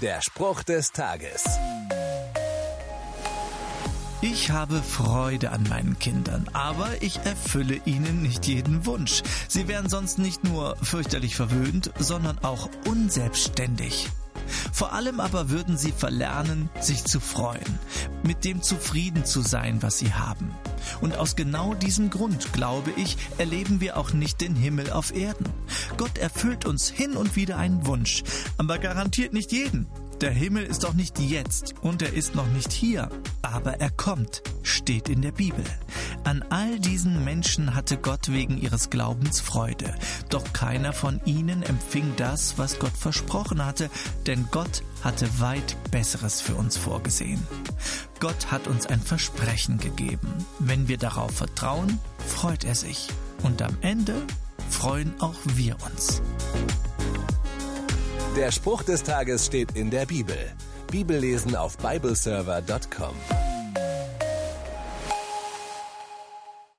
Der Spruch des Tages. Ich habe Freude an meinen Kindern, aber ich erfülle ihnen nicht jeden Wunsch. Sie wären sonst nicht nur fürchterlich verwöhnt, sondern auch unselbstständig. Vor allem aber würden sie verlernen, sich zu freuen, mit dem zufrieden zu sein, was sie haben. Und aus genau diesem Grund, glaube ich, erleben wir auch nicht den Himmel auf Erden. Gott erfüllt uns hin und wieder einen Wunsch, aber garantiert nicht jeden. Der Himmel ist doch nicht jetzt und er ist noch nicht hier, aber er kommt, steht in der Bibel. An all diesen Menschen hatte Gott wegen ihres Glaubens Freude, doch keiner von ihnen empfing das, was Gott versprochen hatte, denn Gott hatte weit Besseres für uns vorgesehen. Gott hat uns ein Versprechen gegeben. Wenn wir darauf vertrauen, freut er sich. Und am Ende freuen auch wir uns. Der Spruch des Tages steht in der Bibel. Bibellesen auf bibleserver.com.